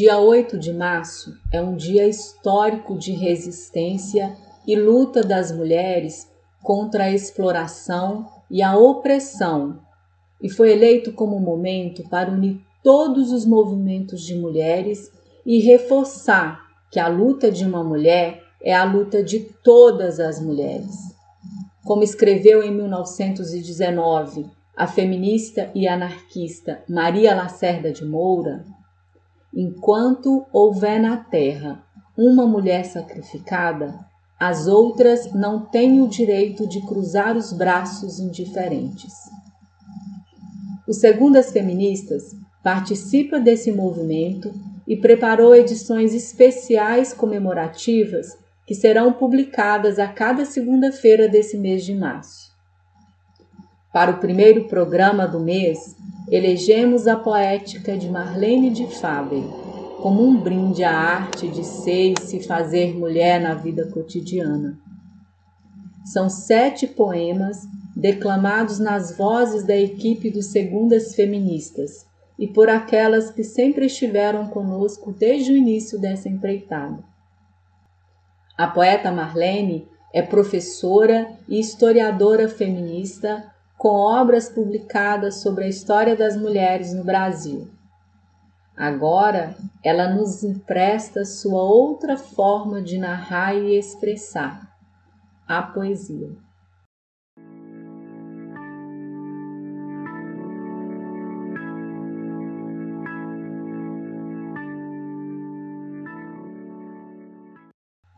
Dia 8 de março é um dia histórico de resistência e luta das mulheres contra a exploração e a opressão, e foi eleito como momento para unir todos os movimentos de mulheres e reforçar que a luta de uma mulher é a luta de todas as mulheres. Como escreveu em 1919 a feminista e anarquista Maria Lacerda de Moura, Enquanto houver na terra uma mulher sacrificada, as outras não têm o direito de cruzar os braços indiferentes. O Segundas Feministas participa desse movimento e preparou edições especiais comemorativas que serão publicadas a cada segunda-feira desse mês de março. Para o primeiro programa do mês, elegemos a poética de Marlene de Faber como um brinde à arte de ser e se fazer mulher na vida cotidiana. São sete poemas declamados nas vozes da equipe dos Segundas Feministas e por aquelas que sempre estiveram conosco desde o início dessa empreitada. A poeta Marlene é professora e historiadora feminista com obras publicadas sobre a história das mulheres no Brasil. Agora, ela nos empresta sua outra forma de narrar e expressar, a poesia.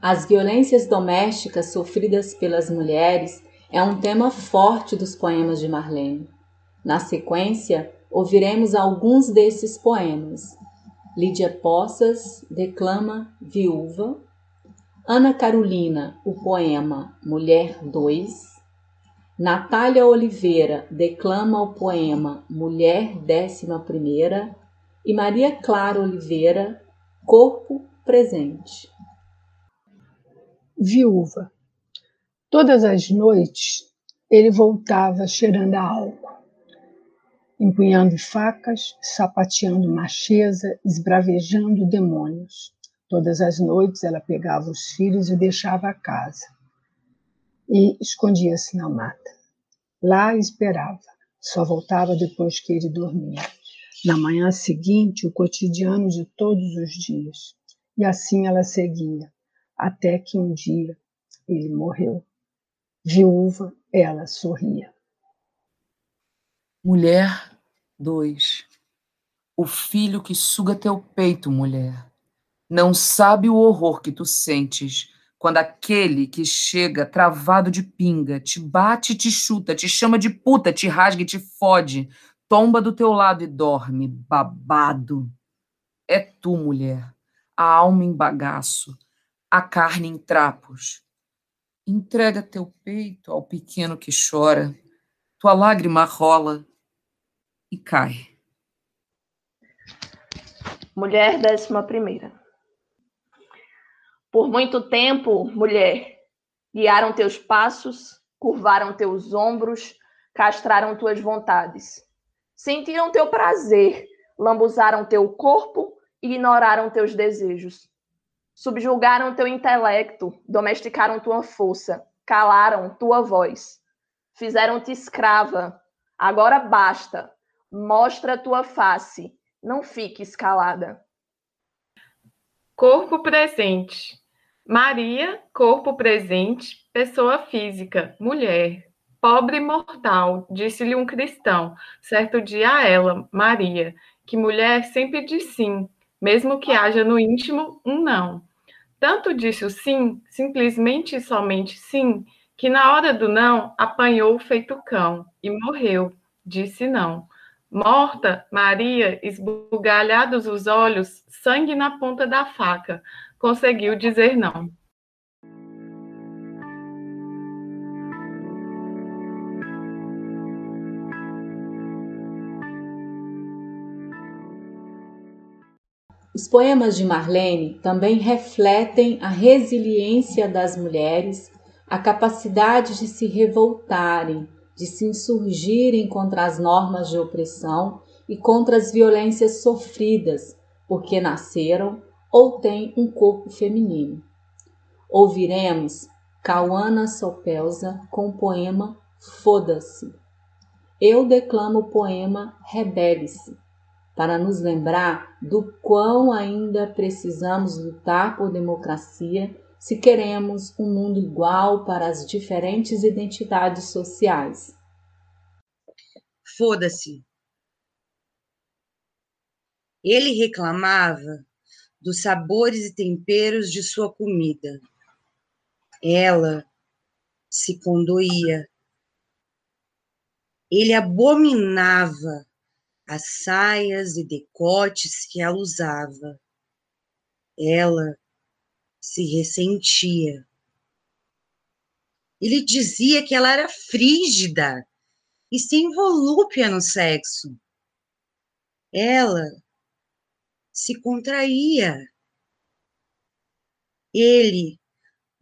As violências domésticas sofridas pelas mulheres é um tema forte dos poemas de Marlene. Na sequência, ouviremos alguns desses poemas. Lídia Poças declama Viúva, Ana Carolina, o poema Mulher 2, Natália Oliveira declama o poema Mulher Décima Primeira e Maria Clara Oliveira, Corpo Presente. Viúva Todas as noites ele voltava cheirando a álcool, empunhando facas, sapateando macheza, esbravejando demônios. Todas as noites ela pegava os filhos e deixava a casa. E escondia-se na mata. Lá esperava, só voltava depois que ele dormia. Na manhã seguinte, o cotidiano de todos os dias. E assim ela seguia, até que um dia ele morreu. Viúva, ela sorria. Mulher 2. O filho que suga teu peito, mulher, não sabe o horror que tu sentes quando aquele que chega travado de pinga te bate, te chuta, te chama de puta, te rasga e te fode, tomba do teu lado e dorme, babado. É tu, mulher, a alma em bagaço, a carne em trapos, Entrega teu peito ao pequeno que chora, tua lágrima rola e cai. Mulher décima primeira. Por muito tempo, mulher, guiaram teus passos, curvaram teus ombros, castraram tuas vontades. Sentiram teu prazer, lambuzaram teu corpo, ignoraram teus desejos subjugaram teu intelecto, domesticaram tua força, calaram tua voz, fizeram-te escrava. Agora basta, mostra tua face, não fique escalada. Corpo presente. Maria, corpo presente, pessoa física, mulher. Pobre mortal, disse-lhe um cristão, certo dia a ela, Maria, que mulher sempre diz sim, mesmo que haja no íntimo um não. Tanto disse o sim, simplesmente e somente sim, que na hora do não apanhou feito cão e morreu, disse não. Morta, Maria, esbugalhados os olhos, sangue na ponta da faca, conseguiu dizer não. Os poemas de Marlene também refletem a resiliência das mulheres, a capacidade de se revoltarem, de se insurgirem contra as normas de opressão e contra as violências sofridas, porque nasceram ou têm um corpo feminino. Ouviremos Cauana Sopelza com o poema Foda-se. Eu declamo o poema Rebele-se para nos lembrar do quão ainda precisamos lutar por democracia se queremos um mundo igual para as diferentes identidades sociais. Foda-se. Ele reclamava dos sabores e temperos de sua comida. Ela se condoía. Ele abominava as saias e decotes que ela usava. Ela se ressentia. Ele dizia que ela era frígida e sem volúpia no sexo. Ela se contraía. Ele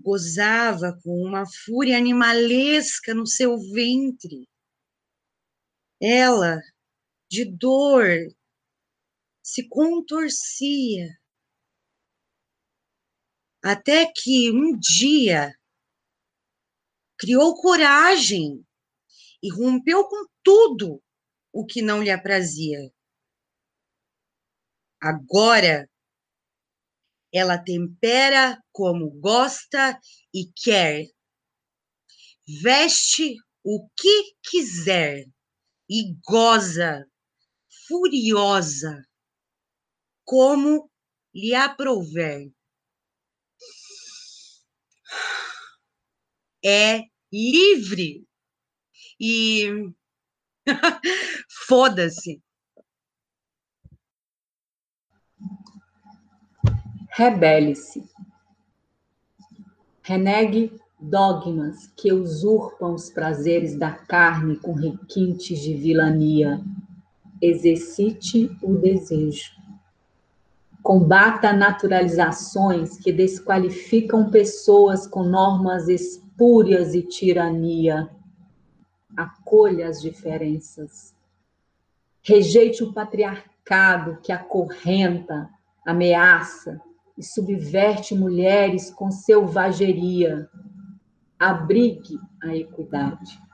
gozava com uma fúria animalesca no seu ventre. Ela de dor, se contorcia. Até que um dia criou coragem e rompeu com tudo o que não lhe aprazia. Agora ela tempera como gosta e quer. Veste o que quiser e goza furiosa, como lhe aprouver. É livre e foda-se. Rebele-se. Renegue dogmas que usurpam os prazeres da carne com requintes de vilania exercite o desejo. Combata naturalizações que desqualificam pessoas com normas espúrias e tirania. Acolha as diferenças. Rejeite o patriarcado que acorrenta, ameaça e subverte mulheres com selvageria. Abrigue a equidade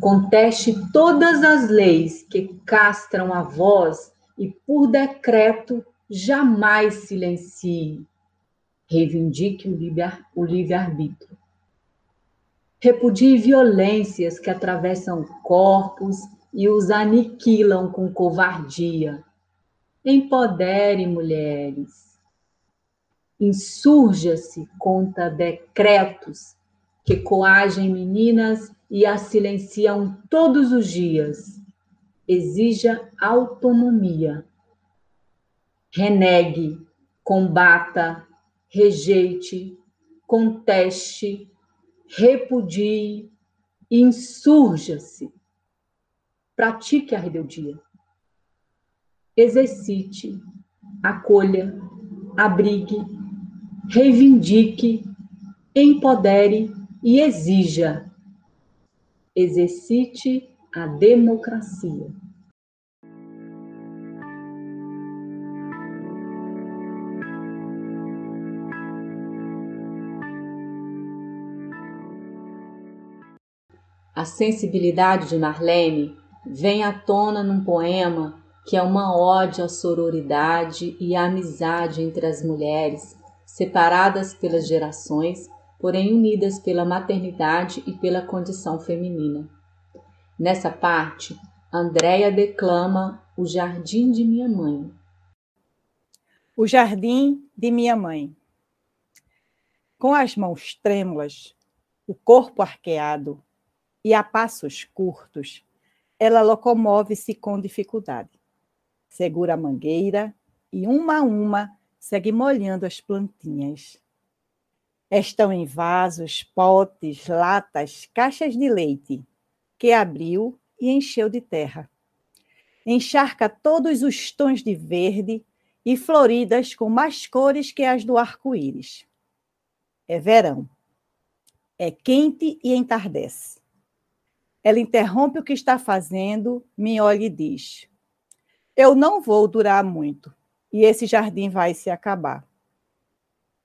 Conteste todas as leis que castram a voz e, por decreto, jamais silencie. Reivindique o livre-arbítrio. Repudie violências que atravessam corpos e os aniquilam com covardia. Empodere mulheres. Insurja-se contra decretos que coagem meninas e a silenciam todos os dias. Exija autonomia. Renegue, combata, rejeite, conteste, repudie, insurja-se. Pratique a rebeldia. Exercite, acolha, abrigue, reivindique, empodere e exija exercite a democracia. A sensibilidade de Marlene vem à tona num poema que é uma ode à sororidade e à amizade entre as mulheres, separadas pelas gerações, porém unidas pela maternidade e pela condição feminina. Nessa parte, Andréia declama O Jardim de Minha Mãe. O Jardim de Minha Mãe. Com as mãos trêmulas, o corpo arqueado e a passos curtos, ela locomove-se com dificuldade segura a mangueira e, uma a uma, segue molhando as plantinhas. Estão em vasos, potes, latas, caixas de leite, que abriu e encheu de terra. Encharca todos os tons de verde e floridas com mais cores que as do arco-íris. É verão. É quente e entardece. Ela interrompe o que está fazendo, me olha e diz: eu não vou durar muito e esse jardim vai se acabar.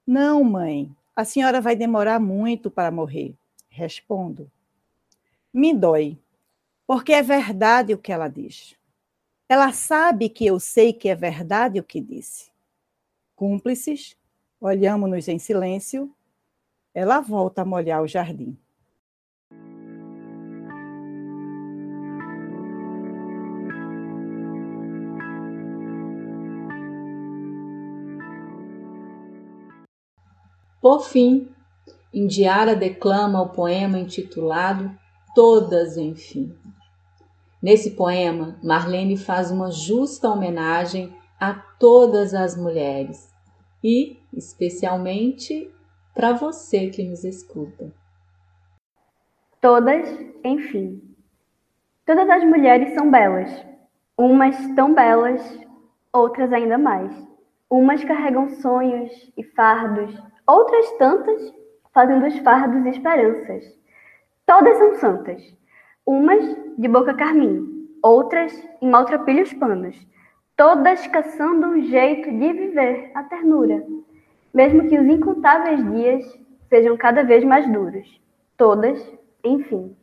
Não, mãe, a senhora vai demorar muito para morrer. Respondo. Me dói, porque é verdade o que ela diz. Ela sabe que eu sei que é verdade o que disse. Cúmplices, olhamos-nos em silêncio. Ela volta a molhar o jardim. Por fim, Indiara declama o poema intitulado Todas, enfim. Nesse poema, Marlene faz uma justa homenagem a todas as mulheres e, especialmente, para você que nos escuta. Todas, enfim. Todas as mulheres são belas, umas tão belas, outras ainda mais. Umas carregam sonhos e fardos, outras tantas fazem dos fardos esperanças. Todas são santas, umas de boca carmim, outras em maltrapilhos panos, todas caçando um jeito de viver a ternura, mesmo que os incontáveis dias sejam cada vez mais duros. Todas, enfim.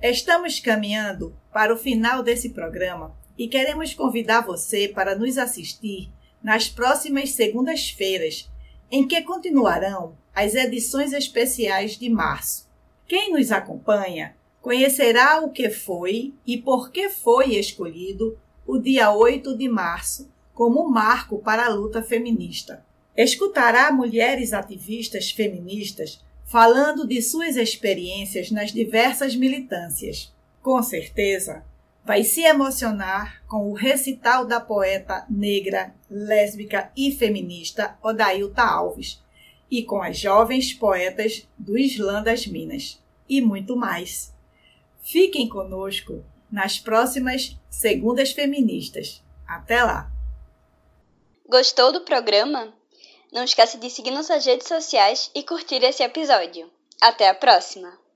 Estamos caminhando para o final desse programa e queremos convidar você para nos assistir nas próximas segundas-feiras, em que continuarão as edições especiais de março. Quem nos acompanha conhecerá o que foi e por que foi escolhido o dia 8 de março como marco para a luta feminista. Escutará mulheres ativistas feministas falando de suas experiências nas diversas militâncias. Com certeza, vai se emocionar com o recital da poeta negra, lésbica e feminista Odailta Alves e com as jovens poetas do Islã das Minas e muito mais. Fiquem conosco nas próximas Segundas Feministas. Até lá! Gostou do programa? Não esqueça de seguir nossas redes sociais e curtir esse episódio. Até a próxima!